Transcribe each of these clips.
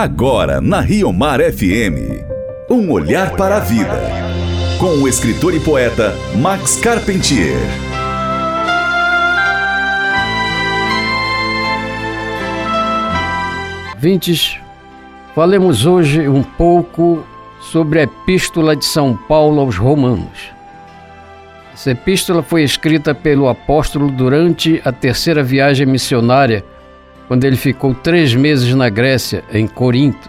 Agora na Rio Mar FM. Um olhar para a vida. Com o escritor e poeta Max Carpentier. Vintes, falemos hoje um pouco sobre a Epístola de São Paulo aos Romanos. Essa epístola foi escrita pelo apóstolo durante a terceira viagem missionária, quando ele ficou três meses na Grécia, em Corinto.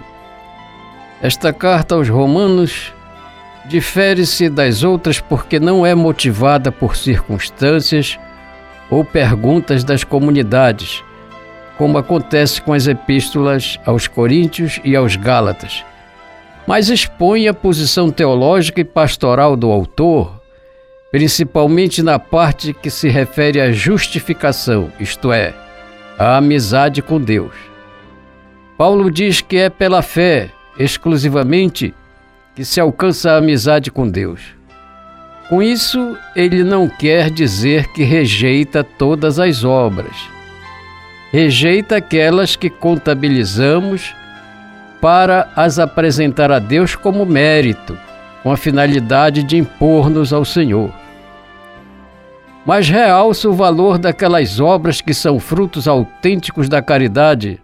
Esta carta aos Romanos difere-se das outras porque não é motivada por circunstâncias ou perguntas das comunidades, como acontece com as epístolas aos Coríntios e aos Gálatas, mas expõe a posição teológica e pastoral do autor principalmente na parte que se refere à justificação, isto é, à amizade com Deus. Paulo diz que é pela fé, exclusivamente, que se alcança a amizade com Deus. Com isso, ele não quer dizer que rejeita todas as obras. Rejeita aquelas que contabilizamos para as apresentar a Deus como mérito com a finalidade de impor-nos ao Senhor. Mas realça o valor daquelas obras que são frutos autênticos da caridade,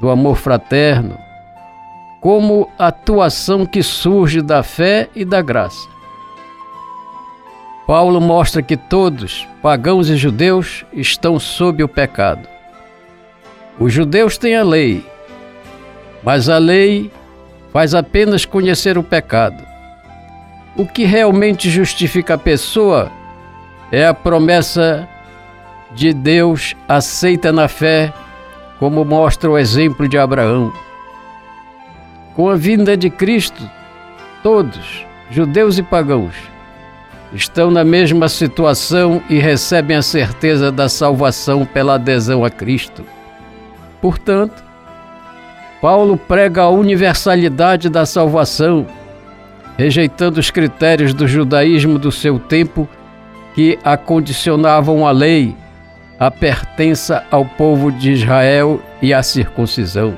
do amor fraterno, como atuação que surge da fé e da graça. Paulo mostra que todos, pagãos e judeus, estão sob o pecado. Os judeus têm a lei, mas a lei faz apenas conhecer o pecado. O que realmente justifica a pessoa é a promessa de Deus aceita na fé, como mostra o exemplo de Abraão. Com a vinda de Cristo, todos, judeus e pagãos, estão na mesma situação e recebem a certeza da salvação pela adesão a Cristo. Portanto, Paulo prega a universalidade da salvação rejeitando os critérios do judaísmo do seu tempo que acondicionavam a lei, a pertença ao povo de Israel e a circuncisão.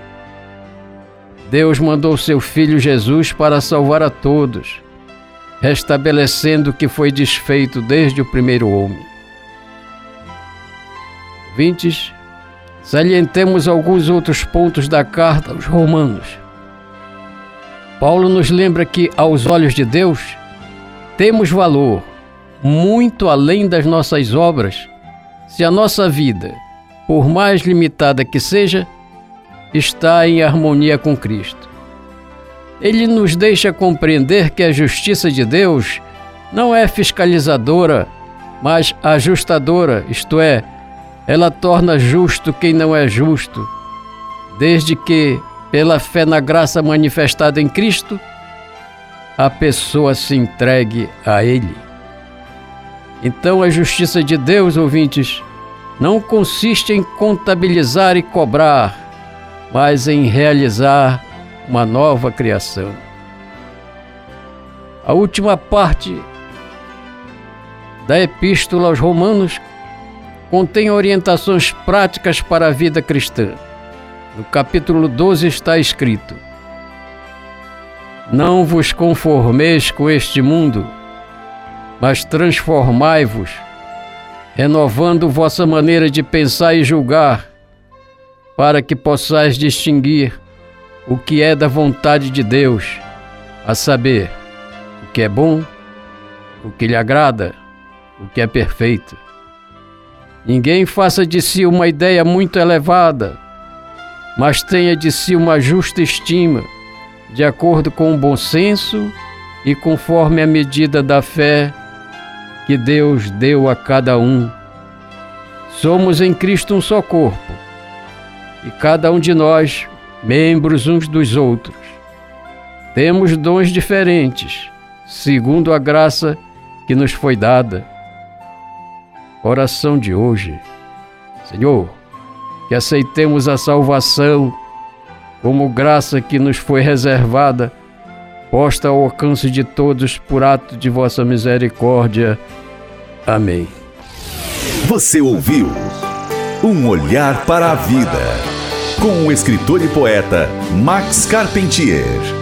Deus mandou seu filho Jesus para salvar a todos, restabelecendo o que foi desfeito desde o primeiro homem. Vintes, salientemos alguns outros pontos da carta aos Romanos. Paulo nos lembra que, aos olhos de Deus, temos valor muito além das nossas obras se a nossa vida, por mais limitada que seja, está em harmonia com Cristo. Ele nos deixa compreender que a justiça de Deus não é fiscalizadora, mas ajustadora, isto é, ela torna justo quem não é justo, desde que pela fé na graça manifestada em Cristo, a pessoa se entregue a Ele. Então, a justiça de Deus, ouvintes, não consiste em contabilizar e cobrar, mas em realizar uma nova criação. A última parte da Epístola aos Romanos contém orientações práticas para a vida cristã. No capítulo 12 está escrito: Não vos conformeis com este mundo, mas transformai-vos, renovando vossa maneira de pensar e julgar, para que possais distinguir o que é da vontade de Deus, a saber, o que é bom, o que lhe agrada, o que é perfeito. Ninguém faça de si uma ideia muito elevada mas tenha de si uma justa estima, de acordo com o bom senso e conforme a medida da fé que Deus deu a cada um. Somos em Cristo um só corpo, e cada um de nós membros uns dos outros. Temos dons diferentes, segundo a graça que nos foi dada. Oração de hoje. Senhor, que aceitemos a salvação como graça que nos foi reservada, posta ao alcance de todos por ato de vossa misericórdia. Amém. Você ouviu Um Olhar para a Vida, com o escritor e poeta Max Carpentier.